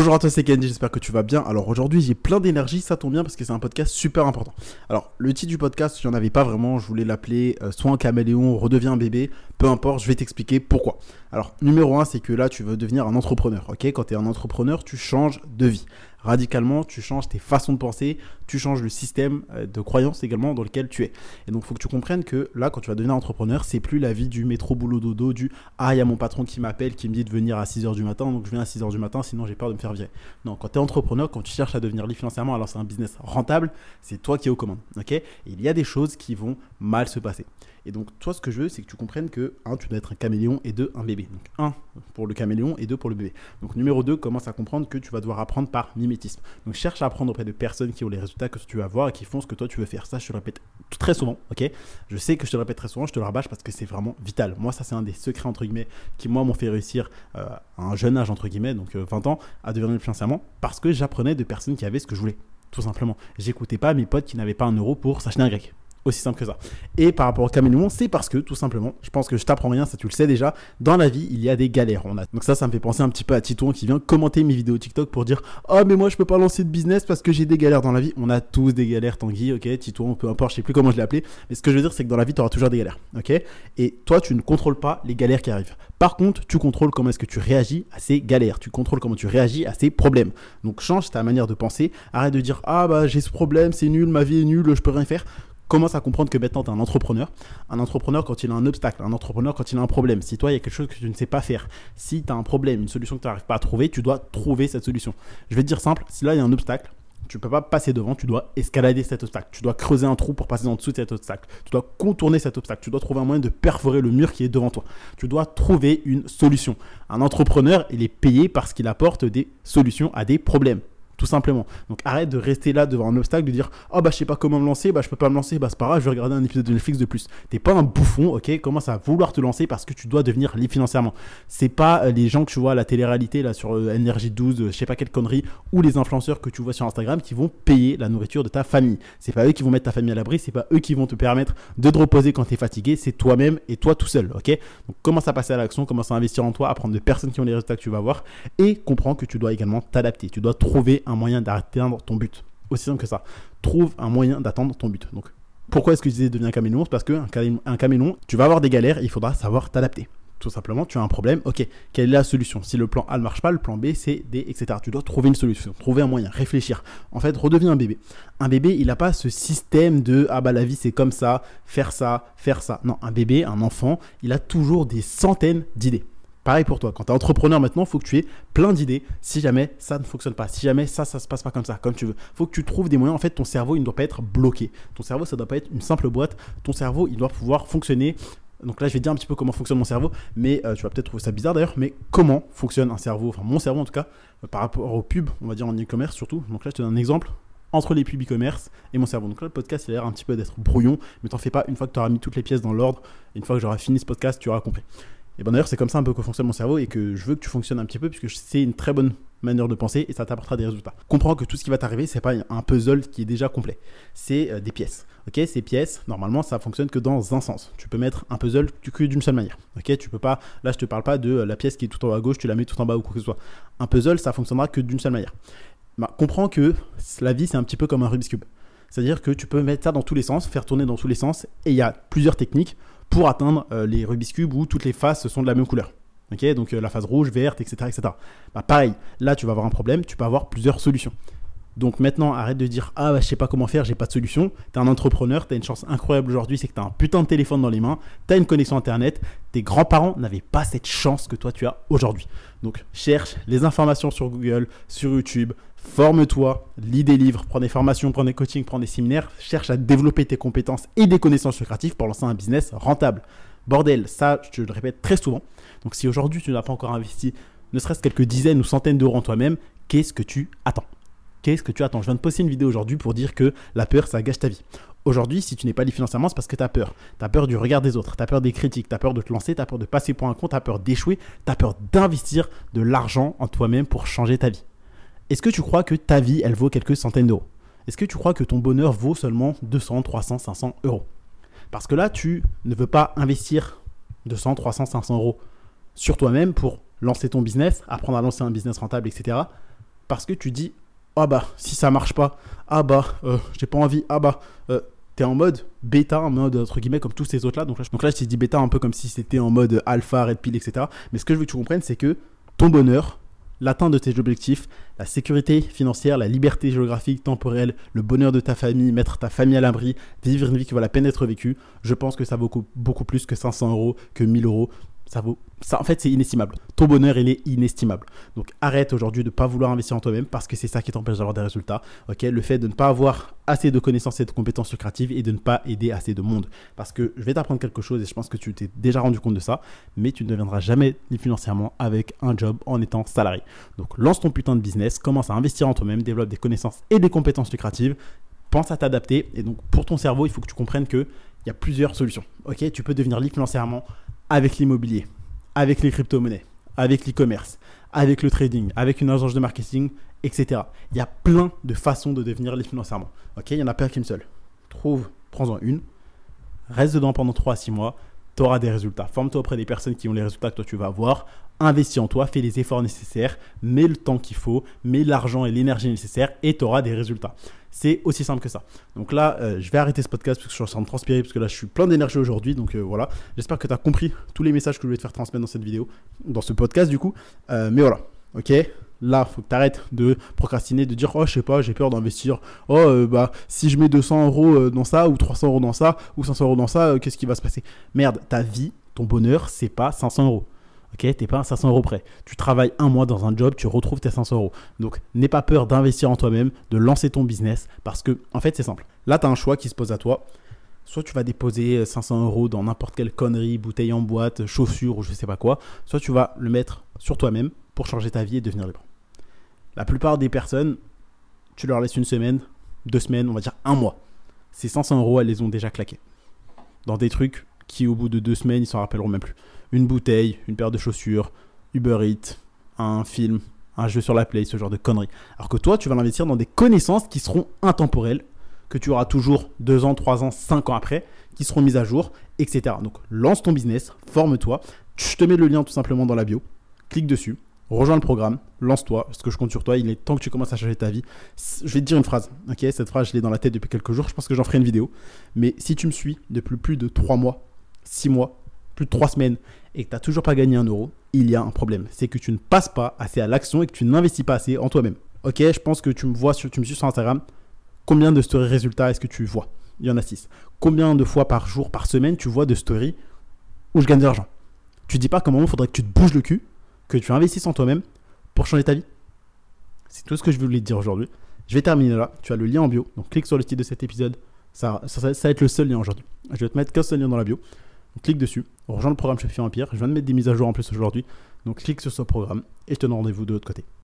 Bonjour à toi, c'est Kenji, j'espère que tu vas bien. Alors aujourd'hui, j'ai plein d'énergie, ça tombe bien parce que c'est un podcast super important. Alors, le titre du podcast, j'en avais pas vraiment, je voulais l'appeler euh, un caméléon, redevient un bébé, peu importe, je vais t'expliquer pourquoi. Alors, numéro un, c'est que là, tu veux devenir un entrepreneur, ok? Quand tu es un entrepreneur, tu changes de vie radicalement, tu changes tes façons de penser, tu changes le système euh, de croyance également dans lequel tu es. Et donc, il faut que tu comprennes que là, quand tu vas devenir entrepreneur, c'est plus la vie du métro boulot dodo, du ah, il y a mon patron qui m'appelle, qui me dit de venir à 6h du matin, donc je viens à 6h du matin, sinon j'ai peur de me faire virer. Non, quand tu es entrepreneur, quand tu cherches à devenir libre financièrement, alors c'est un business rentable, c'est toi qui es aux commandes. il y a des choses qui vont mal se passer. Et donc, toi, ce que je veux, c'est que tu comprennes que, un, tu dois être un caméléon et deux, un bébé. Donc, un pour le caméléon et deux pour le bébé. Donc, numéro deux, commence à comprendre que tu vas devoir apprendre par mimétisme. Donc, cherche à apprendre auprès de personnes qui ont les résultats que tu vas avoir et qui font ce que toi tu veux faire. Ça, je te le répète très souvent, ok? Je sais que je te le répète très souvent, je te le rabâche parce que c'est vraiment vital. Moi, ça, c'est un des secrets, entre guillemets, qui, moi, m'ont fait réussir euh, à un jeune âge, entre guillemets, donc 20 euh, ans, à devenir financièrement parce que j'apprenais de personnes qui avaient ce que je voulais tout simplement. J'écoutais pas mes potes qui n'avaient pas un euro pour s'acheter un grec. Aussi simple que ça. Et par rapport au caméléon, c'est parce que, tout simplement, je pense que je t'apprends rien, ça tu le sais déjà, dans la vie, il y a des galères. On a... Donc ça, ça me fait penser un petit peu à Titouan qui vient commenter mes vidéos TikTok pour dire « Oh, mais moi, je peux pas lancer de business parce que j'ai des galères dans la vie. » On a tous des galères, Tanguy, ok Titouan, peu importe, je sais plus comment je l'ai appelé. Mais ce que je veux dire, c'est que dans la vie, tu auras toujours des galères, ok? Et toi, tu ne contrôles pas les galères qui arrivent. Par contre, tu contrôles comment est-ce que tu réagis à ces galères. Tu contrôles comment tu réagis à ces problèmes. Donc change ta manière de penser. Arrête de dire « Ah, bah, j'ai ce problème, c'est nul, ma vie est nulle, je peux rien faire. » commence à comprendre que maintenant tu es un entrepreneur. Un entrepreneur quand il a un obstacle, un entrepreneur quand il a un problème. Si toi, il y a quelque chose que tu ne sais pas faire, si tu as un problème, une solution que tu n'arrives pas à trouver, tu dois trouver cette solution. Je vais te dire simple, si là il y a un obstacle, tu ne peux pas passer devant, tu dois escalader cet obstacle. Tu dois creuser un trou pour passer en dessous de cet obstacle. Tu dois contourner cet obstacle. Tu dois trouver un moyen de perforer le mur qui est devant toi. Tu dois trouver une solution. Un entrepreneur, il est payé parce qu'il apporte des solutions à des problèmes tout simplement. Donc arrête de rester là devant un obstacle, de dire oh bah je sais pas comment me lancer, bah je peux pas me lancer, bah c'est pas grave, je vais regarder un épisode de Netflix de plus. T'es pas un bouffon, ok Commence à vouloir te lancer parce que tu dois devenir libre financièrement. C'est pas euh, les gens que tu vois à la télé-réalité là sur euh, NRJ 12, euh, je sais pas quelle connerie, ou les influenceurs que tu vois sur Instagram qui vont payer la nourriture de ta famille. C'est pas eux qui vont mettre ta famille à l'abri, c'est pas eux qui vont te permettre de te reposer quand tu es fatigué, c'est toi-même et toi tout seul, ok? Donc commence à passer à l'action, commence à investir en toi, apprendre de personnes qui ont les résultats que tu vas avoir et comprends que tu dois également t'adapter. Tu dois trouver un moyen d'arrêter ton but. Aussi simple que ça. Trouve un moyen d'attendre ton but. Donc, pourquoi est-ce que je disais devenir un caméléon? C'est parce qu'un un caméléon, tu vas avoir des galères il faudra savoir t'adapter. Tout simplement, tu as un problème, ok, quelle est la solution? Si le plan A ne marche pas, le plan B, C, D, etc. Tu dois trouver une solution, trouver un moyen, réfléchir. En fait, redeviens un bébé. Un bébé, il n'a pas ce système de ah bah la vie c'est comme ça, faire ça, faire ça. Non, un bébé, un enfant, il a toujours des centaines d'idées. Pareil pour toi, quand tu es entrepreneur maintenant, il faut que tu aies plein d'idées si jamais ça ne fonctionne pas, si jamais ça, ça se passe pas comme ça, comme tu veux. Il faut que tu trouves des moyens. En fait, ton cerveau, il ne doit pas être bloqué. Ton cerveau, ça ne doit pas être une simple boîte. Ton cerveau, il doit pouvoir fonctionner. Donc là, je vais dire un petit peu comment fonctionne mon cerveau, mais euh, tu vas peut-être trouver ça bizarre d'ailleurs, mais comment fonctionne un cerveau, enfin mon cerveau en tout cas, euh, par rapport aux pubs, on va dire en e-commerce surtout. Donc là, je te donne un exemple entre les pubs e-commerce et mon cerveau. Donc là, le podcast, il a l'air un petit peu d'être brouillon, mais t'en fais pas, une fois que tu auras mis toutes les pièces dans l'ordre, une fois que j'aurai fini ce podcast, tu auras compris. Et ben d'ailleurs, c'est comme ça un peu que fonctionne mon cerveau et que je veux que tu fonctionnes un petit peu puisque c'est une très bonne manière de penser et ça t'apportera des résultats. Comprends que tout ce qui va t'arriver, c'est pas un puzzle qui est déjà complet. C'est euh, des pièces. Ok, ces pièces, normalement, ça fonctionne que dans un sens. Tu peux mettre un puzzle que d'une seule manière. Ok, tu peux pas. Là, je te parle pas de euh, la pièce qui est tout en haut à gauche, tu la mets tout en bas ou quoi que ce soit. Un puzzle, ça fonctionnera que d'une seule manière. Bah, comprends que la vie, c'est un petit peu comme un Rubik's cube. C'est-à-dire que tu peux mettre ça dans tous les sens, faire tourner dans tous les sens, et il y a plusieurs techniques pour atteindre euh, les Rubik's Cube où toutes les faces sont de la même couleur. Ok, donc euh, la phase rouge, verte, etc. etc. Bah, pareil, là tu vas avoir un problème, tu peux avoir plusieurs solutions. Donc maintenant, arrête de dire Ah, bah, je sais pas comment faire, j'ai pas de solution. Tu es un entrepreneur, tu as une chance incroyable aujourd'hui, c'est que tu as un putain de téléphone dans les mains, tu as une connexion internet. Tes grands-parents n'avaient pas cette chance que toi tu as aujourd'hui. Donc cherche les informations sur Google, sur YouTube, Forme-toi, lis des livres, prends des formations, prends des coachings, prends des séminaires, cherche à développer tes compétences et des connaissances lucratives pour lancer un business rentable. Bordel, ça, je te le répète très souvent. Donc si aujourd'hui tu n'as pas encore investi ne serait-ce quelques dizaines ou centaines d'euros en toi-même, qu'est-ce que tu attends? Qu'est-ce que tu attends? Je viens de poster une vidéo aujourd'hui pour dire que la peur, ça gâche ta vie. Aujourd'hui, si tu n'es pas libre financièrement, c'est parce que tu as peur. Tu as peur du regard des autres, tu as peur des critiques, tu as peur de te lancer, tu as peur de passer pour un compte, tu as peur d'échouer, tu as peur d'investir de l'argent en toi-même pour changer ta vie. Est-ce que tu crois que ta vie, elle vaut quelques centaines d'euros? Est-ce que tu crois que ton bonheur vaut seulement 200, 300, 500 euros? Parce que là, tu ne veux pas investir 200, 300, 500 euros sur toi-même pour lancer ton business, apprendre à lancer un business rentable, etc. parce que tu dis ah bah si ça marche pas, ah bah euh, j'ai pas envie, ah bah euh, t'es en mode bêta, en mode entre guillemets comme tous ces autres là. Donc là, je t'ai dit bêta un peu comme si c'était en mode alpha, red pill, etc. Mais ce que je veux que tu comprennes, c'est que ton bonheur, l'atteinte de tes objectifs, la sécurité financière, la liberté géographique, temporelle, le bonheur de ta famille, mettre ta famille à l'abri, vivre une vie qui vaut la peine d'être vécue, je pense que ça vaut beaucoup, beaucoup plus que 500 euros, que 1000 euros, ça vaut. Ça, en fait, c'est inestimable. Ton bonheur, il est inestimable. Donc, arrête aujourd'hui de ne pas vouloir investir en toi-même parce que c'est ça qui t'empêche d'avoir des résultats. Le fait de ne pas avoir assez de connaissances et de compétences lucratives et de ne pas aider assez de monde. Parce que je vais t'apprendre quelque chose et je pense que tu t'es déjà rendu compte de ça, mais tu ne deviendras jamais financièrement avec un job en étant salarié. Donc, lance ton putain de business, commence à investir en toi-même, développe des connaissances et des compétences lucratives pense à t'adapter. Et donc, pour ton cerveau, il faut que tu comprennes qu'il y a plusieurs solutions. Tu peux devenir libre financièrement avec l'immobilier, avec les crypto-monnaies, avec l'e-commerce, avec le trading, avec une agence de marketing, etc. Il y a plein de façons de devenir libre financièrement. Il n'y en a pas qu'une seule. Trouve, prends-en une, reste dedans pendant 3 à 6 mois, tu auras des résultats. Forme-toi auprès des personnes qui ont les résultats que toi tu vas avoir. Investis en toi, fais les efforts nécessaires, mets le temps qu'il faut, mets l'argent et l'énergie nécessaires et tu auras des résultats. C'est aussi simple que ça. Donc là, euh, je vais arrêter ce podcast parce que je suis en train de transpirer, parce que là, je suis plein d'énergie aujourd'hui. Donc euh, voilà, j'espère que tu as compris tous les messages que je voulais te faire transmettre dans cette vidéo, dans ce podcast du coup. Euh, mais voilà, ok? Là, faut que tu arrêtes de procrastiner, de dire Oh, je sais pas, j'ai peur d'investir. Oh, bah, si je mets 200 euros dans ça, ou 300 euros dans ça, ou 500 euros dans ça, qu'est-ce qui va se passer? Merde, ta vie, ton bonheur, c'est pas 500 euros. Ok, t'es pas à 500 euros près. Tu travailles un mois dans un job, tu retrouves tes 500 euros. Donc, n'aie pas peur d'investir en toi-même, de lancer ton business, parce que, en fait, c'est simple. Là, tu as un choix qui se pose à toi. Soit tu vas déposer 500 euros dans n'importe quelle connerie, bouteille en boîte, chaussures ou je sais pas quoi. Soit tu vas le mettre sur toi-même pour changer ta vie et devenir libre. La plupart des personnes, tu leur laisses une semaine, deux semaines, on va dire un mois. Ces 500 euros, elles les ont déjà claqués. Dans des trucs qui, au bout de deux semaines, ils s'en rappelleront même plus une bouteille, une paire de chaussures, Uber Eats, un film, un jeu sur la Play, ce genre de conneries. Alors que toi, tu vas l'investir dans des connaissances qui seront intemporelles, que tu auras toujours 2 ans, 3 ans, 5 ans après, qui seront mises à jour, etc. Donc lance ton business, forme-toi. Je te mets le lien tout simplement dans la bio. Clique dessus, rejoins le programme, lance-toi, parce que je compte sur toi. Il est temps que tu commences à changer ta vie. Je vais te dire une phrase, ok Cette phrase, je l'ai dans la tête depuis quelques jours. Je pense que j'en ferai une vidéo. Mais si tu me suis depuis plus de 3 mois, 6 mois, plus de 3 semaines et que tu n'as toujours pas gagné un euro, il y a un problème. C'est que tu ne passes pas assez à l'action et que tu n'investis pas assez en toi-même. Ok, je pense que tu me vois, sur, tu me suis sur Instagram. Combien de stories résultats est-ce que tu vois? Il y en a 6. Combien de fois par jour, par semaine, tu vois de stories où je gagne de l'argent? Tu dis pas comment il faudrait que tu te bouges le cul, que tu investisses en toi-même pour changer ta vie C'est tout ce que je voulais te dire aujourd'hui. Je vais terminer là. Tu as le lien en bio. Donc clique sur le titre de cet épisode. Ça, ça, va être le seul lien aujourd'hui. Je vais te mettre qu'un seul lien dans la bio clique dessus, rejoins le programme Shopify Empire. Je viens de mettre des mises à jour en plus aujourd'hui. Donc clique sur ce programme et je te donne rendez-vous de l'autre côté.